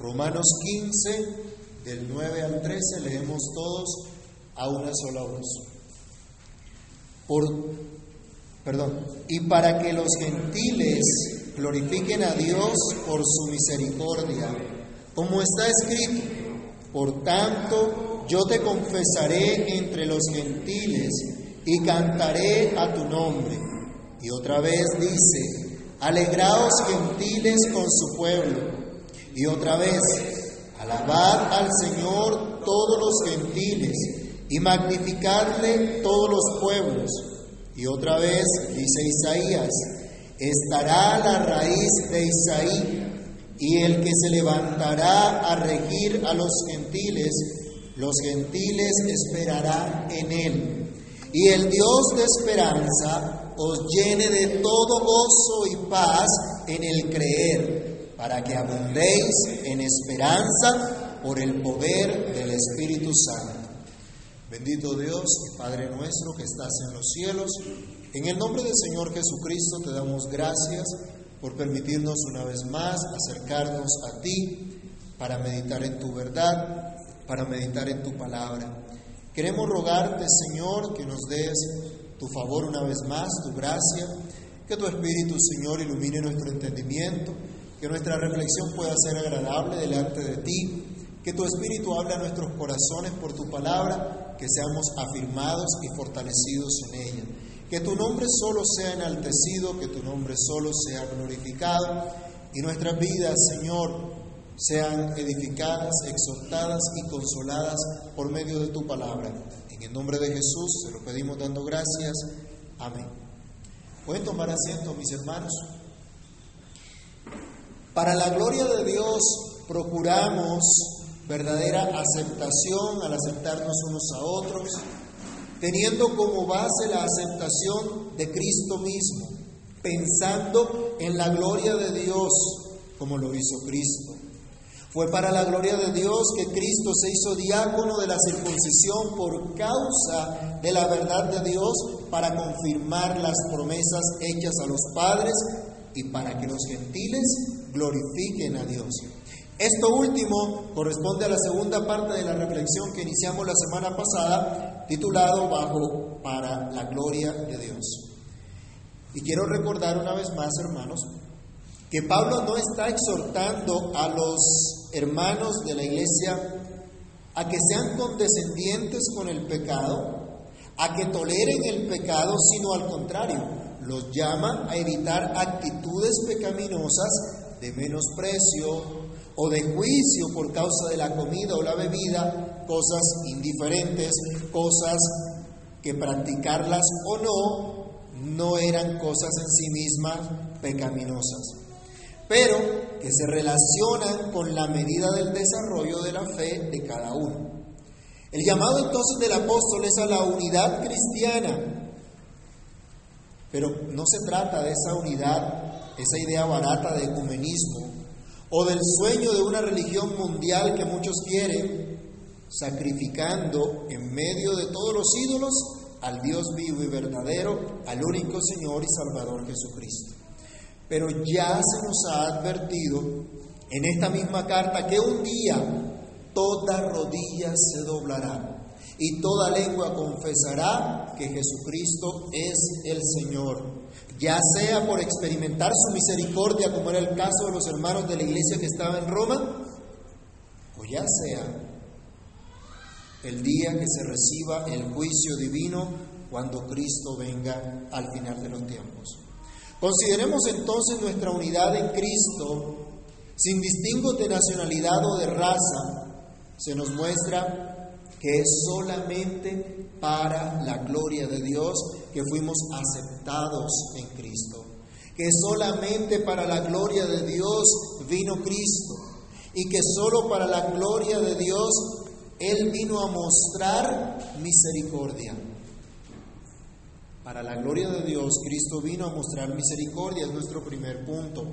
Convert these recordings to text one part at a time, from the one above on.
Romanos 15, del 9 al 13, leemos todos a una sola voz. Por, perdón, y para que los gentiles glorifiquen a Dios por su misericordia, como está escrito, por tanto yo te confesaré entre los gentiles y cantaré a tu nombre. Y otra vez dice, alegraos gentiles con su pueblo. Y otra vez, alabad al Señor todos los gentiles y magnificadle todos los pueblos. Y otra vez, dice Isaías, estará la raíz de Isaí y el que se levantará a regir a los gentiles, los gentiles esperarán en él. Y el Dios de esperanza os llene de todo gozo y paz en el creer, para que abundéis en esperanza por el poder del Espíritu Santo. Bendito Dios Padre nuestro que estás en los cielos, en el nombre del Señor Jesucristo te damos gracias por permitirnos una vez más acercarnos a ti para meditar en tu verdad, para meditar en tu palabra. Queremos rogarte, Señor, que nos des tu favor una vez más, tu gracia, que tu Espíritu, Señor, ilumine nuestro entendimiento, que nuestra reflexión pueda ser agradable delante de ti, que tu Espíritu hable a nuestros corazones por tu palabra, que seamos afirmados y fortalecidos en ella. Que tu nombre solo sea enaltecido, que tu nombre solo sea glorificado y nuestras vidas, Señor, sean edificadas, exhortadas y consoladas por medio de tu palabra. En el nombre de Jesús se lo pedimos dando gracias. Amén. Pueden tomar asiento, mis hermanos. Para la gloria de Dios procuramos verdadera aceptación al aceptarnos unos a otros, teniendo como base la aceptación de Cristo mismo, pensando en la gloria de Dios como lo hizo Cristo. Fue para la gloria de Dios que Cristo se hizo diácono de la circuncisión por causa de la verdad de Dios para confirmar las promesas hechas a los padres y para que los gentiles glorifiquen a Dios. Esto último corresponde a la segunda parte de la reflexión que iniciamos la semana pasada, titulado Bajo para la gloria de Dios. Y quiero recordar una vez más, hermanos, que Pablo no está exhortando a los hermanos de la iglesia a que sean condescendientes con el pecado, a que toleren el pecado, sino al contrario, los llama a evitar actitudes pecaminosas de menosprecio o de juicio por causa de la comida o la bebida, cosas indiferentes, cosas que practicarlas o no, no eran cosas en sí mismas pecaminosas pero que se relacionan con la medida del desarrollo de la fe de cada uno. El llamado entonces del apóstol es a la unidad cristiana, pero no se trata de esa unidad, esa idea barata de ecumenismo, o del sueño de una religión mundial que muchos quieren, sacrificando en medio de todos los ídolos al Dios vivo y verdadero, al único Señor y Salvador Jesucristo. Pero ya se nos ha advertido en esta misma carta que un día toda rodilla se doblará y toda lengua confesará que Jesucristo es el Señor, ya sea por experimentar su misericordia, como era el caso de los hermanos de la iglesia que estaba en Roma, o ya sea el día que se reciba el juicio divino cuando Cristo venga al final de los tiempos. Consideremos entonces nuestra unidad en Cristo, sin distingo de nacionalidad o de raza, se nos muestra que es solamente para la gloria de Dios que fuimos aceptados en Cristo, que solamente para la gloria de Dios vino Cristo y que solo para la gloria de Dios Él vino a mostrar misericordia. Para la gloria de Dios, Cristo vino a mostrar misericordia, es nuestro primer punto.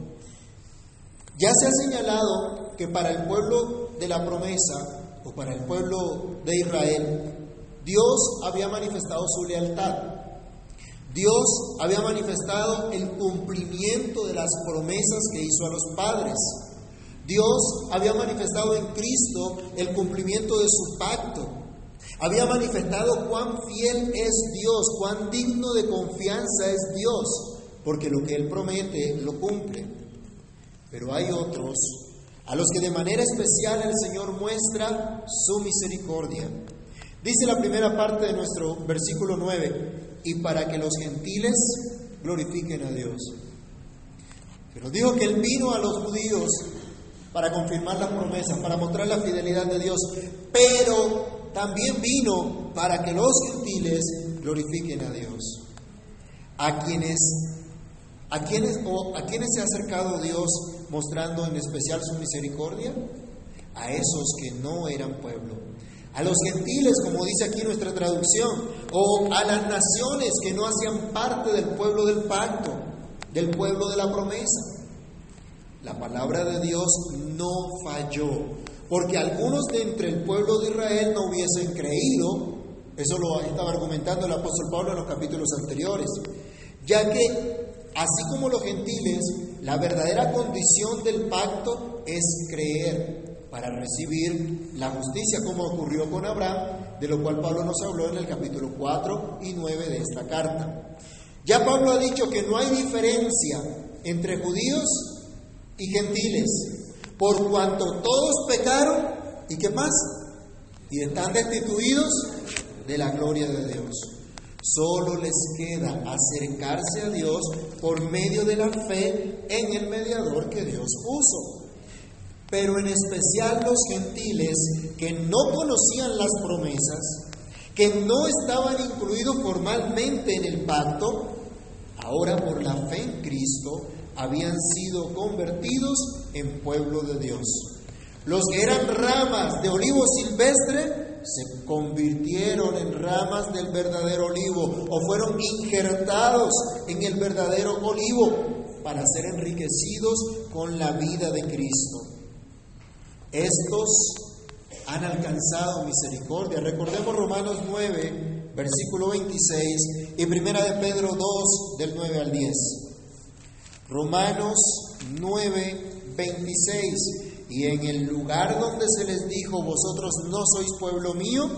Ya se ha señalado que para el pueblo de la promesa, o para el pueblo de Israel, Dios había manifestado su lealtad. Dios había manifestado el cumplimiento de las promesas que hizo a los padres. Dios había manifestado en Cristo el cumplimiento de su pacto. Había manifestado cuán fiel es Dios, cuán digno de confianza es Dios, porque lo que Él promete lo cumple. Pero hay otros a los que de manera especial el Señor muestra su misericordia. Dice la primera parte de nuestro versículo 9, y para que los gentiles glorifiquen a Dios. Pero dijo que Él vino a los judíos para confirmar las promesas, para mostrar la fidelidad de Dios, pero también vino para que los gentiles glorifiquen a Dios. A quienes, a quienes, o a quienes se ha acercado Dios mostrando en especial su misericordia, a esos que no eran pueblo, a los gentiles, como dice aquí nuestra traducción, o a las naciones que no hacían parte del pueblo del pacto, del pueblo de la promesa. La palabra de Dios no falló, porque algunos de entre el pueblo de Israel no hubiesen creído, eso lo estaba argumentando el apóstol Pablo en los capítulos anteriores, ya que así como los gentiles, la verdadera condición del pacto es creer para recibir la justicia, como ocurrió con Abraham, de lo cual Pablo nos habló en el capítulo 4 y 9 de esta carta. Ya Pablo ha dicho que no hay diferencia entre judíos y gentiles, por cuanto todos pecaron y qué más, y están destituidos de la gloria de Dios. Solo les queda acercarse a Dios por medio de la fe en el mediador que Dios puso. Pero en especial los gentiles que no conocían las promesas, que no estaban incluidos formalmente en el pacto, ahora por la fe en Cristo habían sido convertidos en pueblo de Dios. Los que eran ramas de olivo silvestre se convirtieron en ramas del verdadero olivo o fueron injertados en el verdadero olivo para ser enriquecidos con la vida de Cristo. Estos han alcanzado misericordia. Recordemos Romanos 9, versículo 26 y Primera de Pedro 2, del 9 al 10. Romanos 9, 26. Y en el lugar donde se les dijo, vosotros no sois pueblo mío,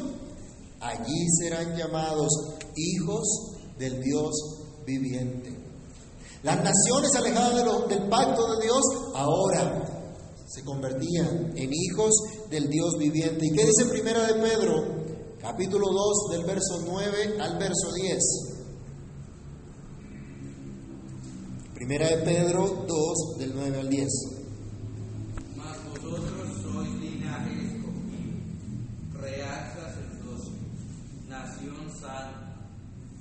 allí serán llamados hijos del Dios viviente. Las naciones alejadas del pacto de Dios ahora se convertían en hijos del Dios viviente. ¿Y qué dice Primera de Pedro, capítulo 2, del verso 9 al verso 10? Primera de Pedro 2, del 9 al 10. Nación santa,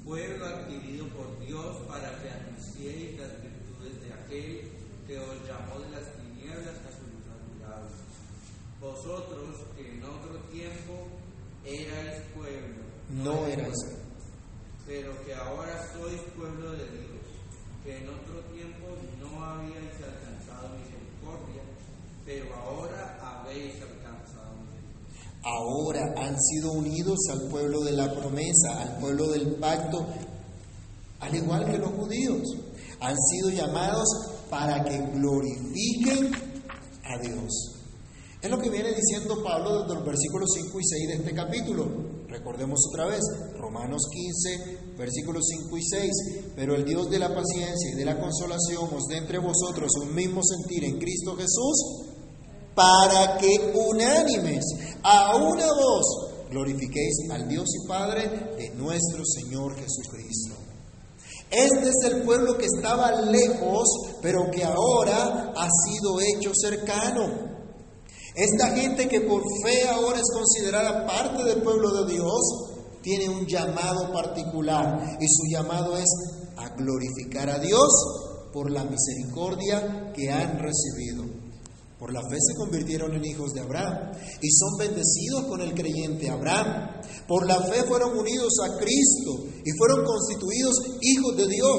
pueblo adquirido por Dios para que anunciéis las virtudes de aquel que os llamó de las tinieblas a su luz admirable. Vosotros que en otro tiempo erais pueblo, No erais. pueblo, pero que ahora sois pueblo de Dios, que en otro tiempo no habíais alcanzado misericordia, pero ahora habéis alcanzado. Ahora han sido unidos al pueblo de la promesa, al pueblo del pacto, al igual que los judíos. Han sido llamados para que glorifiquen a Dios. Es lo que viene diciendo Pablo desde los versículos 5 y 6 de este capítulo. Recordemos otra vez, Romanos 15, versículos 5 y 6. Pero el Dios de la paciencia y de la consolación os dé entre vosotros un mismo sentir en Cristo Jesús, para que unánimes a una voz glorifiquéis al Dios y Padre de nuestro Señor Jesucristo. Este es el pueblo que estaba lejos, pero que ahora ha sido hecho cercano. Esta gente que por fe ahora es considerada parte del pueblo de Dios, tiene un llamado particular y su llamado es a glorificar a Dios por la misericordia que han recibido. Por la fe se convirtieron en hijos de Abraham y son bendecidos con el creyente Abraham. Por la fe fueron unidos a Cristo y fueron constituidos hijos de Dios,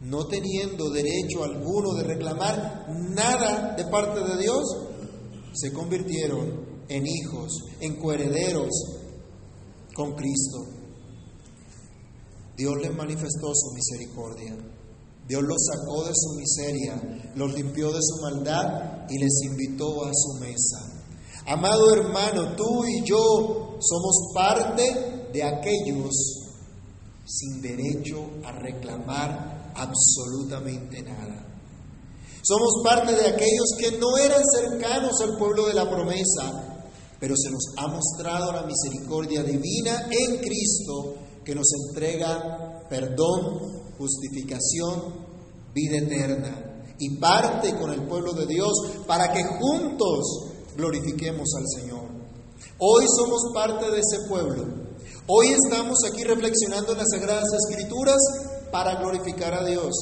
no teniendo derecho alguno de reclamar nada de parte de Dios, se convirtieron en hijos, en coherederos con Cristo. Dios les manifestó su misericordia. Dios los sacó de su miseria, los limpió de su maldad y les invitó a su mesa. Amado hermano, tú y yo somos parte de aquellos sin derecho a reclamar absolutamente nada. Somos parte de aquellos que no eran cercanos al pueblo de la promesa, pero se nos ha mostrado la misericordia divina en Cristo que nos entrega perdón, justificación, vida eterna y parte con el pueblo de Dios para que juntos glorifiquemos al Señor. Hoy somos parte de ese pueblo. Hoy estamos aquí reflexionando en las Sagradas Escrituras para glorificar a Dios.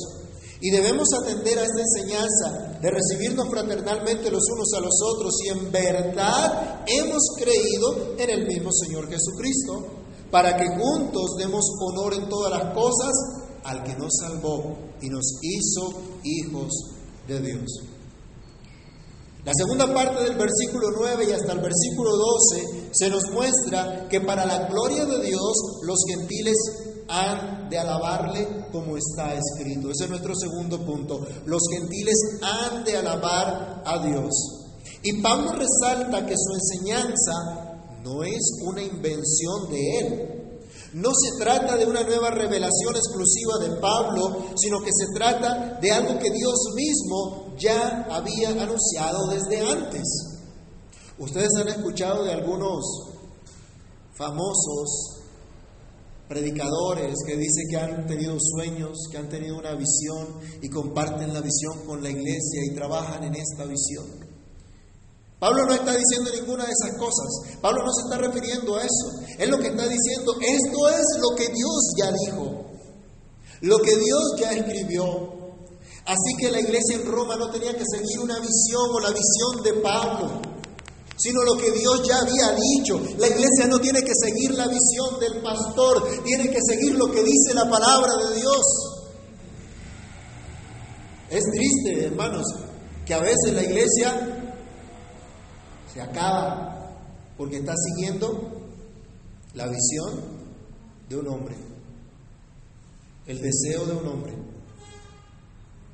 Y debemos atender a esta enseñanza de recibirnos fraternalmente los unos a los otros y en verdad hemos creído en el mismo Señor Jesucristo, para que juntos demos honor en todas las cosas al que nos salvó y nos hizo hijos de Dios. La segunda parte del versículo 9 y hasta el versículo 12 se nos muestra que para la gloria de Dios los gentiles han de alabarle como está escrito. Ese es nuestro segundo punto. Los gentiles han de alabar a Dios. Y Pablo resalta que su enseñanza no es una invención de él. No se trata de una nueva revelación exclusiva de Pablo, sino que se trata de algo que Dios mismo ya había anunciado desde antes. Ustedes han escuchado de algunos famosos predicadores que dicen que han tenido sueños, que han tenido una visión y comparten la visión con la iglesia y trabajan en esta visión. Pablo no está diciendo ninguna de esas cosas. Pablo no se está refiriendo a eso. Él lo que está diciendo, esto es lo que Dios ya dijo, lo que Dios ya escribió. Así que la iglesia en Roma no tenía que seguir una visión o la visión de Pablo sino lo que Dios ya había dicho. La iglesia no tiene que seguir la visión del pastor, tiene que seguir lo que dice la palabra de Dios. Es triste, hermanos, que a veces la iglesia se acaba porque está siguiendo la visión de un hombre, el deseo de un hombre.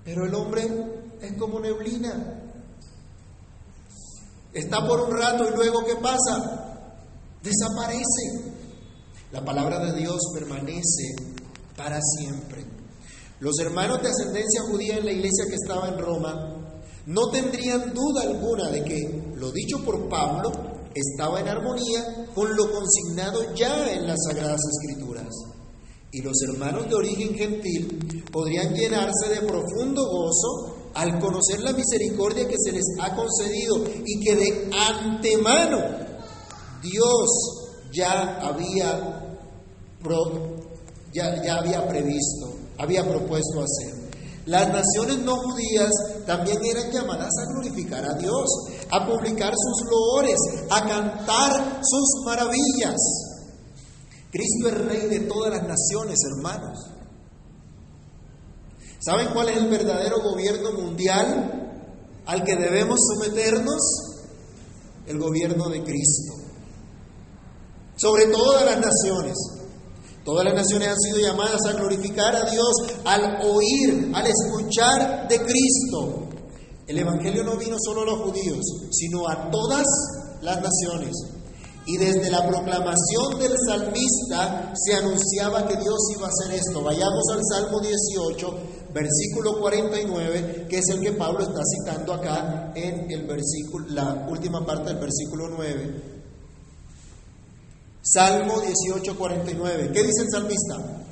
Pero el hombre es como neblina, Está por un rato y luego ¿qué pasa? Desaparece. La palabra de Dios permanece para siempre. Los hermanos de ascendencia judía en la iglesia que estaba en Roma no tendrían duda alguna de que lo dicho por Pablo estaba en armonía con lo consignado ya en las Sagradas Escrituras. Y los hermanos de origen gentil podrían llenarse de profundo gozo al conocer la misericordia que se les ha concedido y que de antemano Dios ya había, ya, había previsto, había propuesto hacer. Las naciones no judías también eran llamadas a glorificar a Dios, a publicar sus loores, a cantar sus maravillas. Cristo es rey de todas las naciones, hermanos. ¿Saben cuál es el verdadero gobierno mundial al que debemos someternos? El gobierno de Cristo. Sobre todas las naciones. Todas las naciones han sido llamadas a glorificar a Dios al oír, al escuchar de Cristo. El Evangelio no vino solo a los judíos, sino a todas las naciones. Y desde la proclamación del salmista se anunciaba que Dios iba a hacer esto. Vayamos al Salmo 18, versículo 49, que es el que Pablo está citando acá en el versículo, la última parte del versículo 9. Salmo 18, 49. ¿Qué dice el salmista?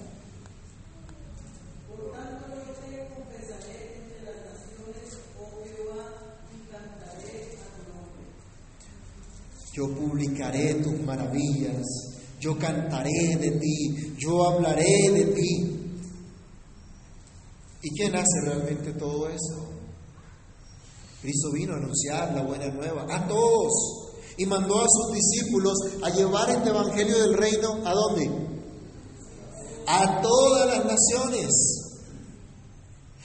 Yo publicaré tus maravillas, yo cantaré de ti, yo hablaré de ti. ¿Y quién hace realmente todo eso? Cristo vino a anunciar la buena nueva a todos y mandó a sus discípulos a llevar este evangelio del reino a dónde? A todas las naciones.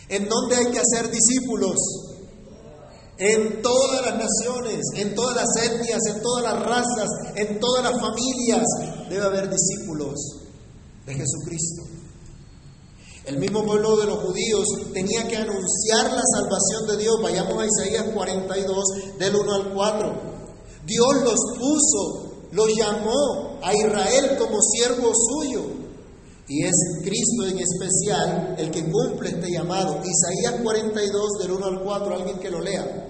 ¿En dónde hay que hacer discípulos? En todas las naciones, en todas las etnias, en todas las razas, en todas las familias, debe haber discípulos de Jesucristo. El mismo pueblo de los judíos tenía que anunciar la salvación de Dios. Vayamos a Isaías 42, del 1 al 4. Dios los puso, los llamó a Israel como siervo suyo. Y es Cristo en especial el que cumple este llamado. Isaías 42, del 1 al 4, alguien que lo lea.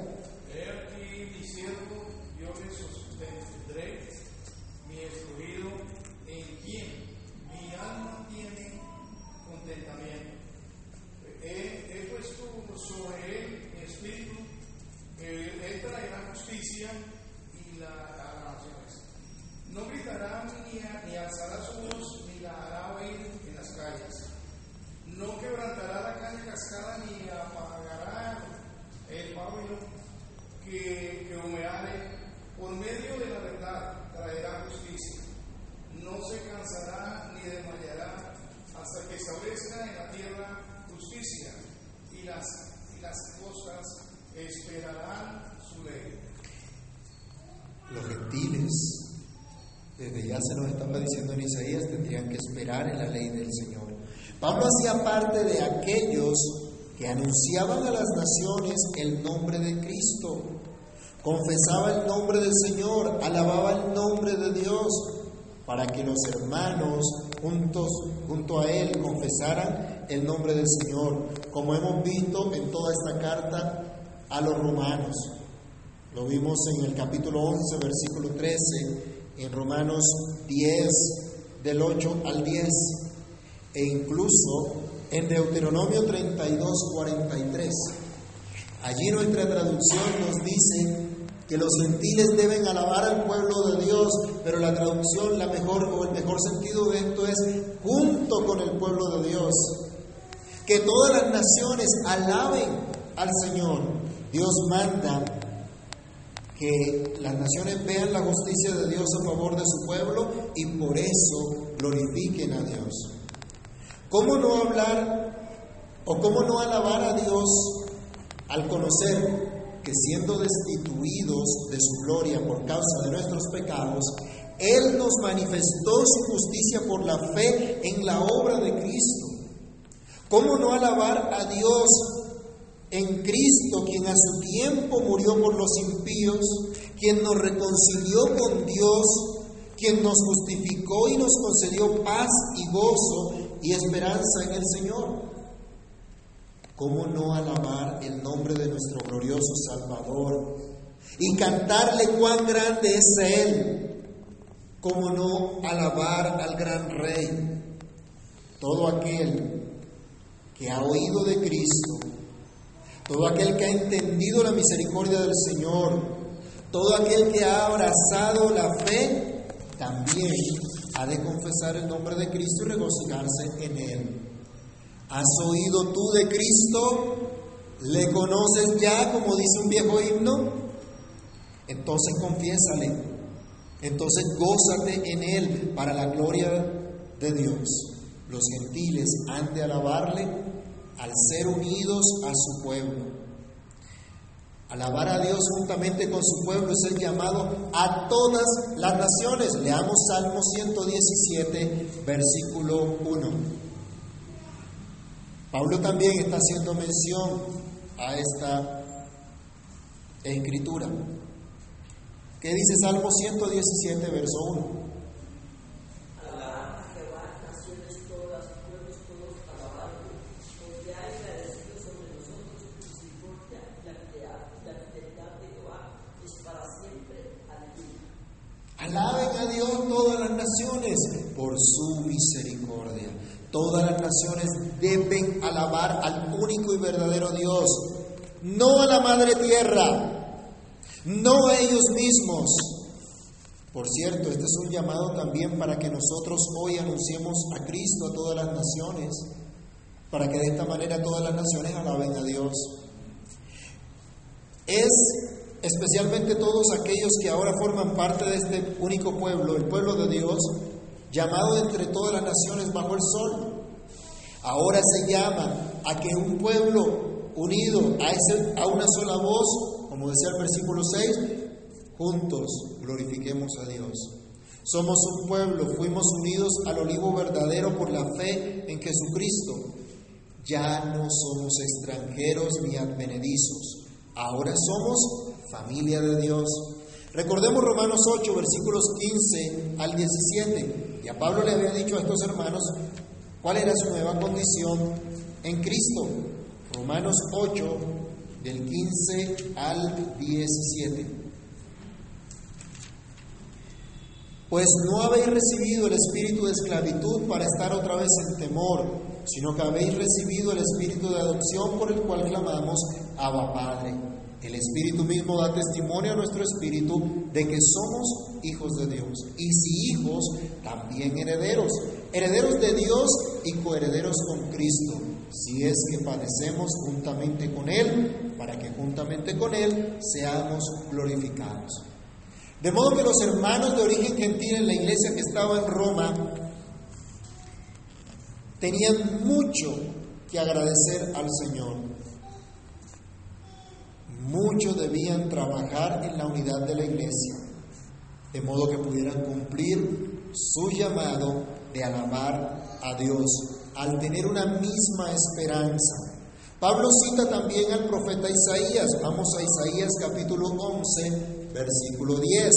En la ley del Señor. Pablo hacía parte de aquellos que anunciaban a las naciones el nombre de Cristo, confesaba el nombre del Señor, alababa el nombre de Dios, para que los hermanos juntos, junto a él confesaran el nombre del Señor, como hemos visto en toda esta carta a los romanos. Lo vimos en el capítulo 11, versículo 13, en Romanos 10, del 8 al 10 e incluso en Deuteronomio 32, 43. Allí nuestra traducción nos dice que los gentiles deben alabar al pueblo de Dios, pero la traducción, la mejor o el mejor sentido de esto es junto con el pueblo de Dios. Que todas las naciones alaben al Señor. Dios manda que las naciones vean la justicia de Dios a favor de su pueblo y por eso glorifiquen a Dios. ¿Cómo no hablar o cómo no alabar a Dios al conocer que siendo destituidos de su gloria por causa de nuestros pecados, Él nos manifestó su justicia por la fe en la obra de Cristo? ¿Cómo no alabar a Dios en Cristo, quien a su tiempo murió por los impíos, quien nos reconcilió con Dios, quien nos justificó y nos concedió paz y gozo y esperanza en el Señor. ¿Cómo no alabar el nombre de nuestro glorioso Salvador y cantarle cuán grande es Él? ¿Cómo no alabar al gran Rey? Todo aquel que ha oído de Cristo todo aquel que ha entendido la misericordia del Señor, todo aquel que ha abrazado la fe, también ha de confesar el nombre de Cristo y regocijarse en Él. ¿Has oído tú de Cristo? ¿Le conoces ya, como dice un viejo himno? Entonces confiésale, entonces gózate en Él para la gloria de Dios. Los gentiles han de alabarle al ser unidos a su pueblo. Alabar a Dios juntamente con su pueblo es el llamado a todas las naciones. Leamos Salmo 117, versículo 1. Pablo también está haciendo mención a esta escritura. ¿Qué dice Salmo 117, verso 1? Alaben a Dios todas las naciones por su misericordia. Todas las deben alabar al único y verdadero Dios, no a la madre tierra, no a ellos mismos. Por cierto, este es un llamado también para que nosotros hoy anunciemos a Cristo a todas las naciones, para que de esta manera todas las naciones alaben a Dios. Es especialmente todos aquellos que ahora forman parte de este único pueblo, el pueblo de Dios, llamado entre todas las naciones bajo el sol. Ahora se llama a que un pueblo unido a, una sola voz, como decía el versículo 6, juntos glorifiquemos a Dios. Somos un pueblo, fuimos unidos al olivo verdadero por la fe en Jesucristo. Ya no somos extranjeros ni advenedizos, ahora somos familia de Dios. Recordemos Romanos 8, versículos 15 al 17. Y a Pablo le había dicho a estos hermanos cuál era su nueva condición en Cristo. Romanos 8, del 15 al 17. Pues no habéis recibido el espíritu de esclavitud para estar otra vez en temor, sino que habéis recibido el espíritu de adopción por el cual clamamos, Abba Padre. El Espíritu mismo da testimonio a nuestro espíritu de que somos hijos de Dios. Y si hijos, también herederos. Herederos de Dios y coherederos con Cristo. Si es que padecemos juntamente con Él, para que juntamente con Él seamos glorificados. De modo que los hermanos de origen gentil en la iglesia que estaba en Roma tenían mucho que agradecer al Señor. Muchos debían trabajar en la unidad de la iglesia, de modo que pudieran cumplir su llamado de alabar a Dios al tener una misma esperanza. Pablo cita también al profeta Isaías. Vamos a Isaías capítulo 11, versículo 10.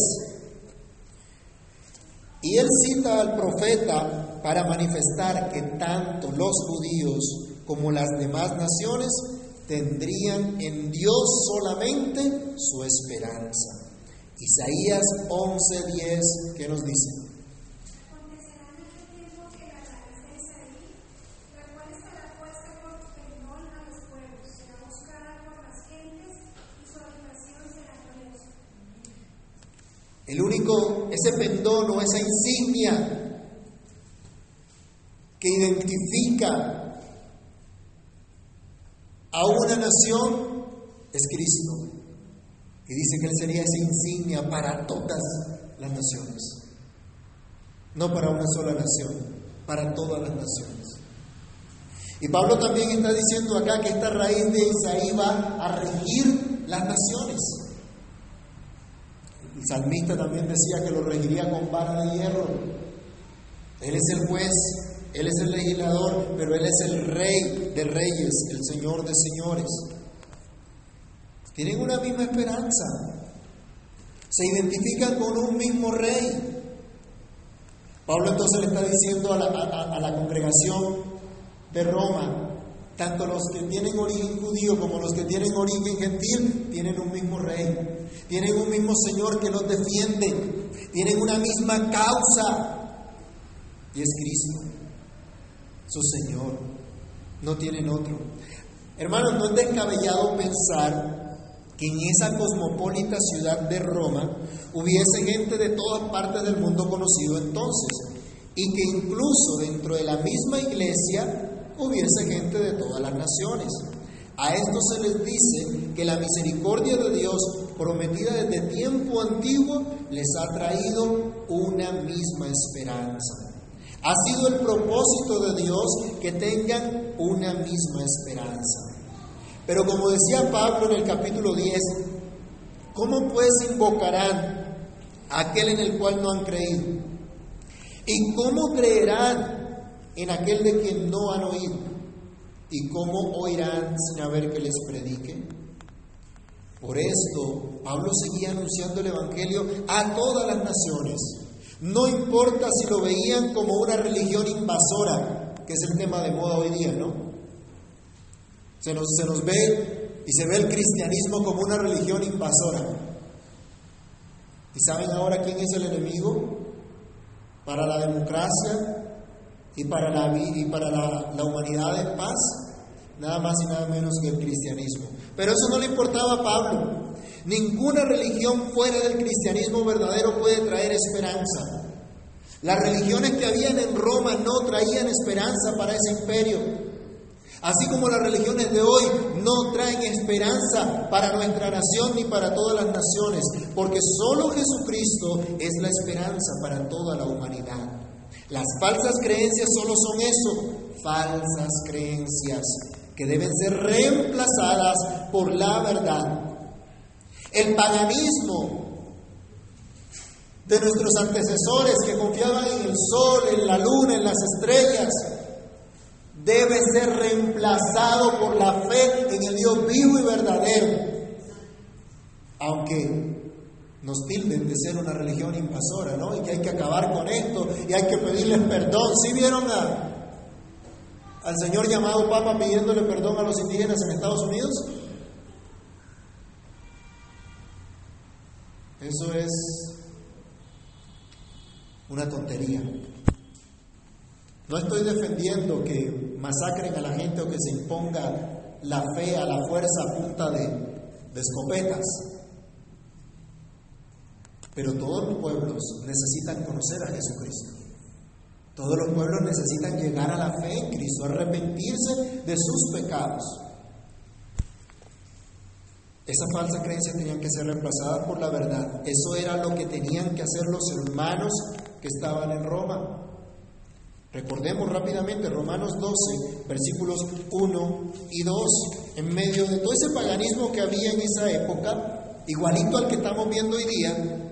Y él cita al profeta para manifestar que tanto los judíos como las demás naciones tendrían en Dios solamente su esperanza. Isaías 11:10, ¿qué nos dice? El único, ese pendón o esa insignia que identifica a una nación es Cristo. Y dice que Él sería esa insignia para todas las naciones. No para una sola nación, para todas las naciones. Y Pablo también está diciendo acá que esta raíz de Isaí va a regir las naciones. El salmista también decía que lo regiría con vara de hierro. Él es el juez, Él es el legislador, pero Él es el rey de reyes, el señor de señores. Tienen una misma esperanza. Se identifican con un mismo rey. Pablo entonces le está diciendo a la, a la congregación de Roma, tanto los que tienen origen judío como los que tienen origen gentil tienen un mismo rey. Tienen un mismo Señor que los defiende. Tienen una misma causa. Y es Cristo, su Señor. No tienen otro. Hermanos, no es descabellado pensar que en esa cosmopolita ciudad de Roma hubiese gente de todas partes del mundo conocido entonces. Y que incluso dentro de la misma iglesia hubiese gente de todas las naciones. A esto se les dice que la misericordia de Dios prometida desde tiempo antiguo les ha traído una misma esperanza. Ha sido el propósito de Dios que tengan una misma esperanza. Pero como decía Pablo en el capítulo 10, ¿cómo pues invocarán a aquel en el cual no han creído? ¿Y cómo creerán en aquel de quien no han oído? ¿Y cómo oirán sin haber que les predique? Por esto, Pablo seguía anunciando el Evangelio a todas las naciones. No importa si lo veían como una religión invasora, que es el tema de moda hoy día, ¿no? Se nos, se nos ve y se ve el cristianismo como una religión invasora. ¿Y saben ahora quién es el enemigo? Para la democracia, y para la, y para la, humanidad en paz, nada más y nada menos que el cristianismo. Pero eso no le importaba a Pablo. Ninguna religión fuera del cristianismo verdadero puede traer esperanza. Las religiones que habían en Roma no traían esperanza para ese imperio. Así como las religiones de hoy no traen esperanza para nuestra nación ni para todas las naciones, porque solo Jesucristo es la esperanza para toda la humanidad. Las falsas creencias solo son eso, falsas creencias que deben ser reemplazadas por la verdad. El paganismo de nuestros antecesores que confiaban en el sol, en la luna, en las estrellas, debe ser reemplazado por la fe en el Dios vivo y verdadero. Aunque nos tilden de ser una religión invasora, ¿no? Y que hay que acabar con esto y hay que pedirles perdón. ¿Sí vieron a, al señor llamado Papa pidiéndole perdón a los indígenas en Estados Unidos? Eso es una tontería. No estoy defendiendo que masacren a la gente o que se imponga la fe a la fuerza a punta de, de escopetas. Pero todos los pueblos necesitan conocer a Jesucristo. Todos los pueblos necesitan llegar a la fe en Cristo, arrepentirse de sus pecados. Esas falsas creencias tenían que ser reemplazadas por la verdad. Eso era lo que tenían que hacer los hermanos que estaban en Roma. Recordemos rápidamente Romanos 12, versículos 1 y 2, en medio de todo ese paganismo que había en esa época, igualito al que estamos viendo hoy día,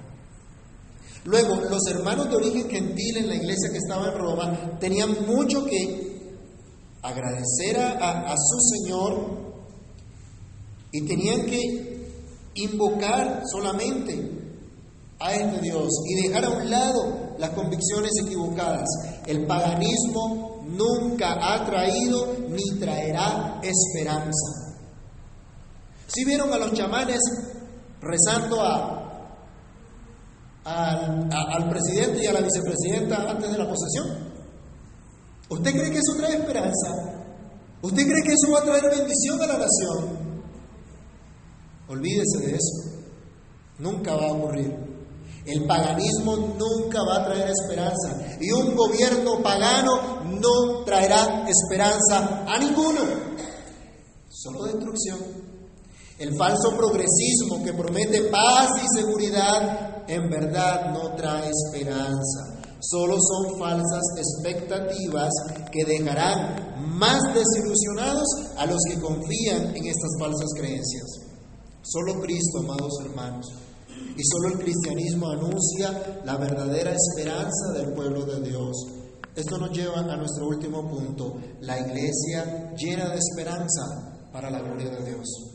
Luego, los hermanos de origen gentil en la iglesia que estaba en Roma tenían mucho que agradecer a, su Señor y tenían que invocar solamente a este Dios y dejar a un lado las convicciones equivocadas. El paganismo nunca ha traído ni traerá esperanza. Si vieron a los chamanes rezando a, al presidente y a la vicepresidenta antes de la posesión, ¿usted cree que eso trae esperanza? ¿Usted cree que eso va a traer bendición a la nación? Olvídese de eso. Nunca va a ocurrir. El paganismo nunca va a traer esperanza. Y un gobierno pagano no traerá esperanza a ninguno. Solo destrucción. El falso progresismo que promete paz y seguridad en verdad no trae esperanza. Solo son falsas expectativas que dejarán más desilusionados a los que confían en estas falsas creencias. Solo Cristo, amados hermanos, y solo el cristianismo anuncia la verdadera esperanza del pueblo de Dios. Esto nos lleva a nuestro último punto, la iglesia llena de esperanza para la gloria de Dios.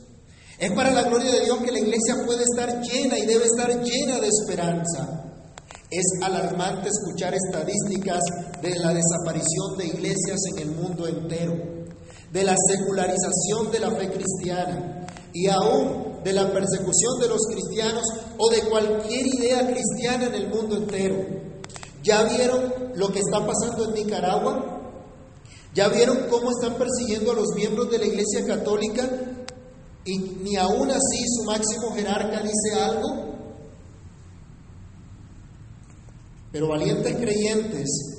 Es para la gloria de Dios que la iglesia puede estar llena y debe estar llena de esperanza. Es alarmante escuchar estadísticas de la desaparición de iglesias en el mundo entero, de la secularización de la fe cristiana y aún de la persecución de los cristianos o de cualquier idea cristiana en el mundo entero. ¿Ya vieron lo que está pasando en Nicaragua? ¿Ya vieron cómo están persiguiendo a los miembros de la Iglesia Católica y ni aún así su máximo jerarca dice algo? Pero valientes creyentes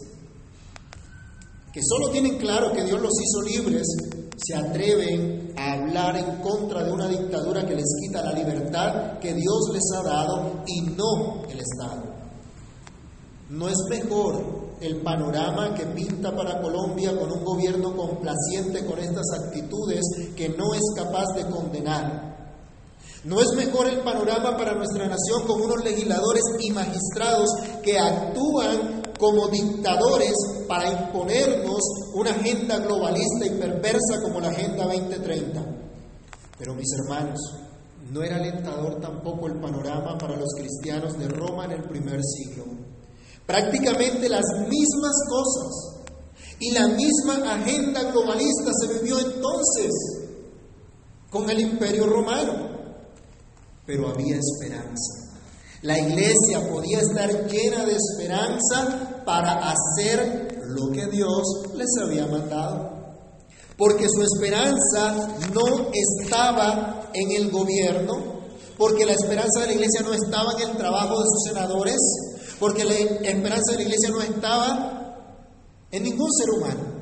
que solo tienen claro que Dios los hizo libres, se atreven a hablar en contra de una dictadura que les quita la libertad que Dios les ha dado y no el Estado. ¿No es mejor el panorama que pinta para Colombia con un gobierno complaciente con estas actitudes que no es capaz de condenar? ¿No es mejor el panorama para nuestra nación con unos legisladores y magistrados que actúan como dictadores para imponernos una agenda globalista y perversa como la Agenda 2030. Pero mis hermanos, no era alentador tampoco el panorama para los cristianos de Roma en el primer siglo. Prácticamente las mismas cosas y la misma agenda globalista se vivió entonces con el imperio romano. Pero había esperanza. La iglesia podía estar llena de esperanza para hacer lo que Dios les había mandado. Porque su esperanza no estaba en el gobierno, porque la esperanza de la iglesia no estaba en el trabajo de sus senadores, porque la esperanza de la iglesia no estaba en ningún ser humano.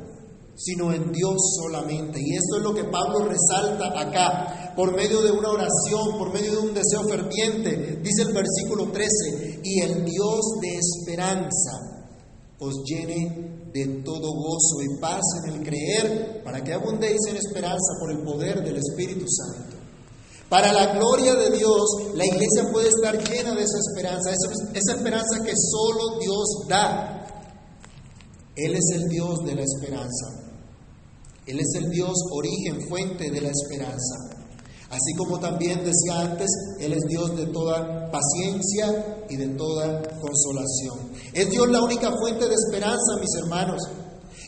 sino en Dios solamente. Y esto es lo que Pablo resalta acá, por medio de una oración, por medio de un deseo ferviente. Dice el versículo 13, y el Dios de esperanza os llene de todo gozo y paz en el creer, para que abundéis en esperanza por el poder del Espíritu Santo. Para la gloria de Dios, la iglesia puede estar llena de esa esperanza, esa, esperanza que solo Dios da. Él es el Dios de la esperanza. Él es el Dios origen, fuente de la esperanza. Así como también decía antes, Él es Dios de toda paciencia y de toda consolación. Es Dios la única fuente de esperanza, mis hermanos.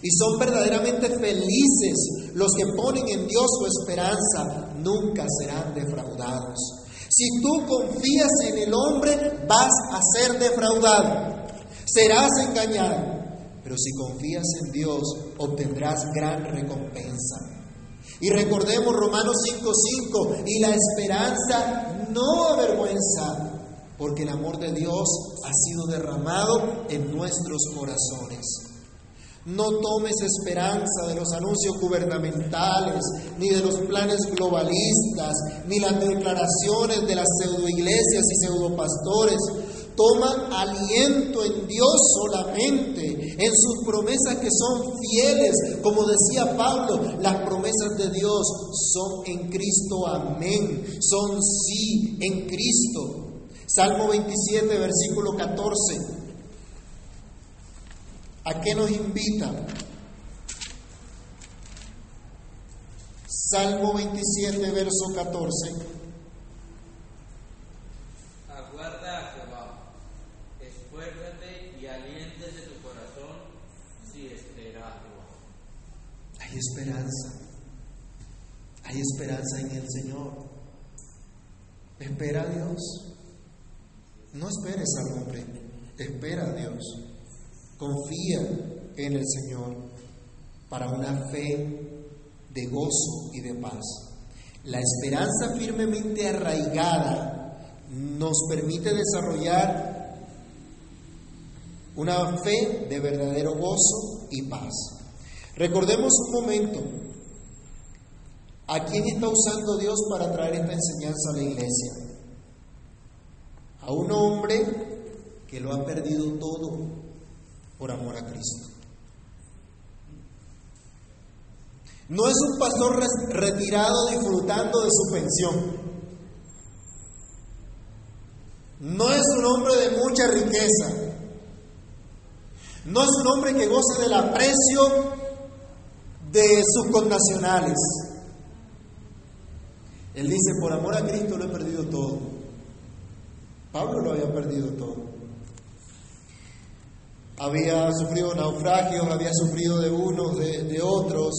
Y son verdaderamente felices los que ponen en Dios su esperanza, nunca serán defraudados. Si tú confías en el hombre, vas a ser defraudado, serás engañado. Pero si confías en Dios, obtendrás gran recompensa. Y recordemos Romanos 5:5, y la esperanza no avergüenza, porque el amor de Dios ha sido derramado en nuestros corazones. No tomes esperanza de los anuncios gubernamentales, ni de los planes globalistas, ni las declaraciones de las pseudoiglesias y pseudopastores, Toma aliento en Dios solamente, en sus promesas que son fieles. Como decía Pablo, las promesas de Dios son en Cristo, amén. Son sí en Cristo. Salmo 27, versículo 14. ¿A qué nos invita? Salmo 27, verso 14. Hay esperanza. Hay esperanza en el Señor. Espera a Dios. No esperes al hombre. Espera a Dios. Confía en el Señor para una fe de gozo y de paz. La esperanza firmemente arraigada nos permite desarrollar una fe de verdadero gozo y paz. Recordemos un momento a quién está usando Dios para traer esta enseñanza a la iglesia. A un hombre que lo ha perdido todo por amor a Cristo. No es un pastor retirado disfrutando de su pensión. No es un hombre de mucha riqueza. No es un hombre que goce del aprecio de sus connacionales. Él dice, por amor a Cristo lo he perdido todo. Pablo lo había perdido todo. Había sufrido naufragios, había sufrido de unos, de, otros,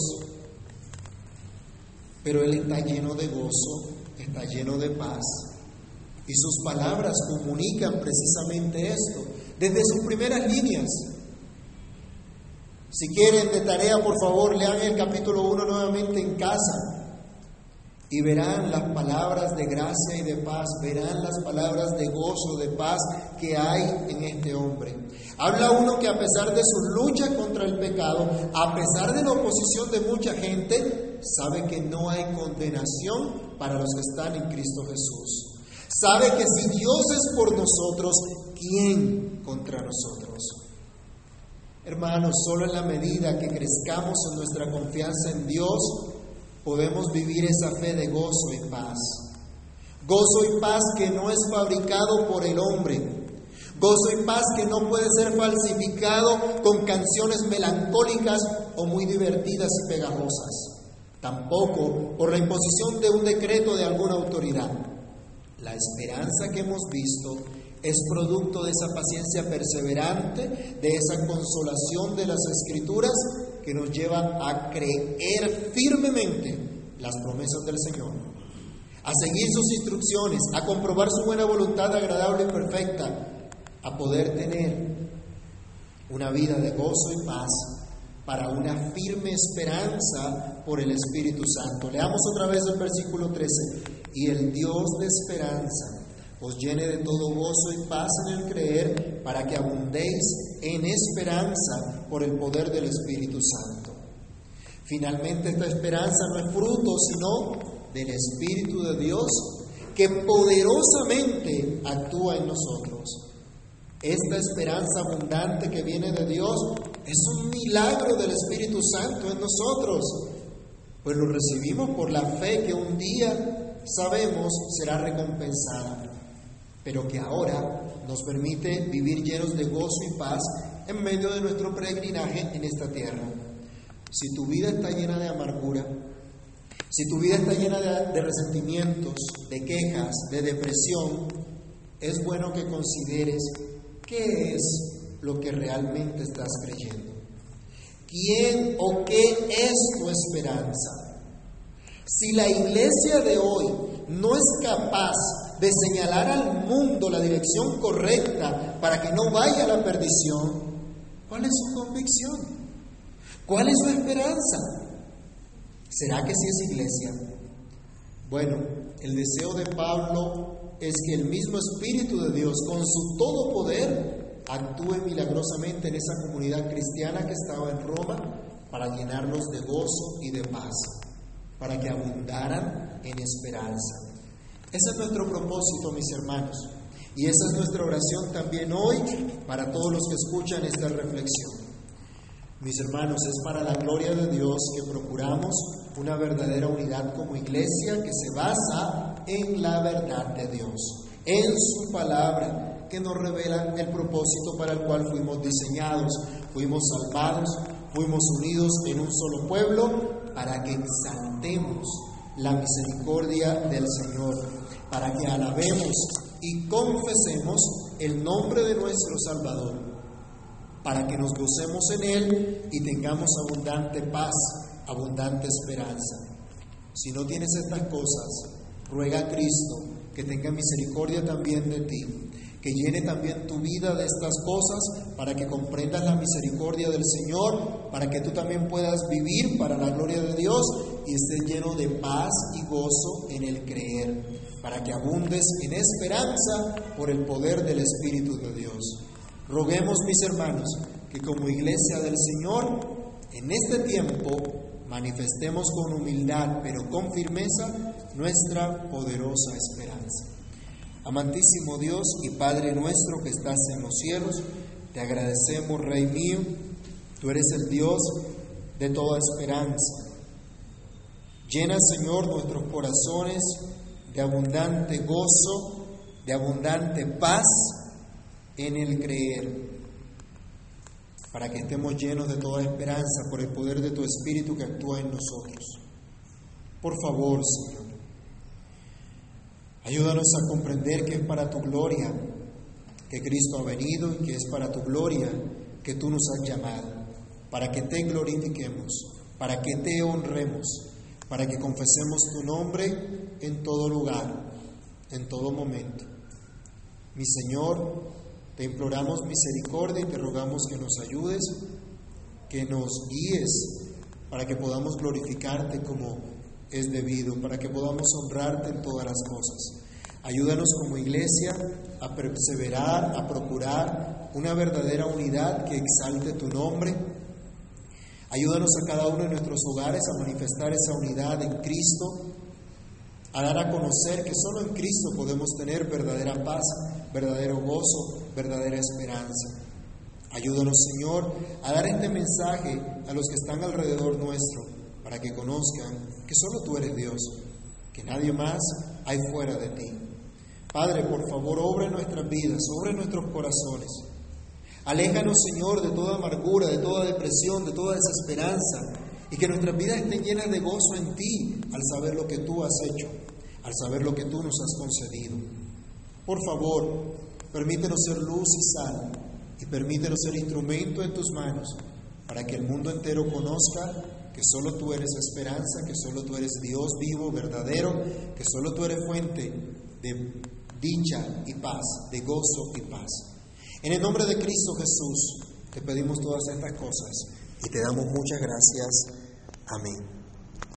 pero él está lleno de gozo, está lleno de paz. Y sus palabras comunican precisamente esto, desde sus primeras líneas. Si quieren de tarea, por favor, lean el capítulo 1 nuevamente en casa y verán las palabras de gracia y de paz, verán las palabras de gozo, de paz que hay en este hombre. Habla uno que a pesar de su lucha contra el pecado, a pesar de la oposición de mucha gente, sabe que no hay condenación para los que están en Cristo Jesús. Sabe que si Dios es por nosotros, ¿quién contra nosotros? Hermanos, solo en la medida que crezcamos en nuestra confianza en Dios, podemos vivir esa fe de gozo y paz. Gozo y paz que no es fabricado por el hombre. Gozo y paz que no puede ser falsificado con canciones melancólicas o muy divertidas y pegajosas. Tampoco por la imposición de un decreto de alguna autoridad. La esperanza que hemos visto es producto de esa paciencia perseverante, de esa consolación de las escrituras que nos lleva a creer firmemente las promesas del Señor, a seguir sus instrucciones, a comprobar su buena voluntad agradable y perfecta, a poder tener una vida de gozo y paz para una firme esperanza por el Espíritu Santo. Leamos otra vez el versículo 13. Y el Dios de esperanza os llene de todo gozo y paz en el creer, para que abundéis en esperanza por el poder del Espíritu Santo. Finalmente esta esperanza no es fruto, sino del Espíritu de Dios que poderosamente actúa en nosotros. Esta esperanza abundante que viene de Dios es un milagro del Espíritu Santo en nosotros, pues lo recibimos por la fe que un día sabemos será recompensada, pero que ahora nos permite vivir llenos de gozo y paz en medio de nuestro peregrinaje en esta tierra. Si tu vida está llena de amargura, si tu vida está llena de, resentimientos, de quejas, de depresión, es bueno que consideres qué es lo que realmente estás creyendo. ¿Quién o qué es tu esperanza? Si la iglesia de hoy no es capaz de señalar al mundo la dirección correcta para que no vaya a la perdición, ¿cuál es su convicción? ¿Cuál es su esperanza? ¿Será que sí es iglesia? Bueno, el deseo de Pablo es que el mismo Espíritu de Dios, con su todo poder, actúe milagrosamente en esa comunidad cristiana que estaba en Roma para llenarlos de gozo y de paz, para que abundaran en esperanza. Ese es nuestro propósito, mis hermanos. Y esa es nuestra oración también hoy para todos los que escuchan esta reflexión. Mis hermanos, es para la gloria de Dios que procuramos una verdadera unidad como iglesia que se basa en la verdad de Dios, en su palabra que nos revela el propósito para el cual fuimos diseñados, fuimos salvados, fuimos unidos en un solo pueblo para que exaltemos la misericordia del Señor, para que alabemos y confesemos el nombre de nuestro Salvador para que nos gocemos en Él y tengamos abundante paz, abundante esperanza. Si no tienes estas cosas, ruega a Cristo que tenga misericordia también de ti, que llene también tu vida de estas cosas para que comprendas la misericordia del Señor, para que tú también puedas vivir para la gloria de Dios y estés lleno de paz y gozo en el creer, para que abundes en esperanza por el poder del Espíritu de Dios. Roguemos, mis hermanos, que como iglesia del Señor, en este tiempo manifestemos con humildad, pero con firmeza, nuestra poderosa esperanza. Amantísimo Dios y Padre nuestro que estás en los cielos, te agradecemos, Rey mío, tú eres el Dios de toda esperanza. Llena, Señor, nuestros corazones de abundante gozo, de abundante paz en el creer, para que estemos llenos de toda esperanza por el poder de tu Espíritu que actúa en nosotros. Por favor, Señor, ayúdanos a comprender que es para tu gloria que Cristo ha venido y que es para tu gloria que tú nos has llamado, para que te glorifiquemos, para que te honremos, para que confesemos tu nombre en todo lugar, en todo momento. Mi Señor, te imploramos misericordia y te rogamos que nos ayudes, que nos guíes para que podamos glorificarte como es debido, para que podamos honrarte en todas las cosas. Ayúdanos como iglesia a perseverar, a procurar una verdadera unidad que exalte tu nombre. Ayúdanos a cada uno de nuestros hogares a manifestar esa unidad en Cristo a dar a conocer que solo en Cristo podemos tener verdadera paz, verdadero gozo, verdadera esperanza. Ayúdanos, Señor, a dar este mensaje a los que están alrededor nuestro, para que conozcan que solo tú eres Dios, que nadie más hay fuera de ti. Padre, por favor, obra en nuestras vidas, obra en nuestros corazones. Aléjanos, Señor, de toda amargura, de toda depresión, de toda desesperanza, y que nuestras vidas estén llenas de gozo en ti al saber lo que tú has hecho, al saber lo que tú nos has concedido. Por favor, permítenos ser luz y sal y permítenos ser instrumento en tus manos para que el mundo entero conozca que solo tú eres esperanza, que solo tú eres Dios vivo, verdadero, que solo tú eres fuente de dicha y paz, de gozo y paz. En el nombre de Cristo Jesús te pedimos todas estas cosas y te damos muchas gracias. Amén.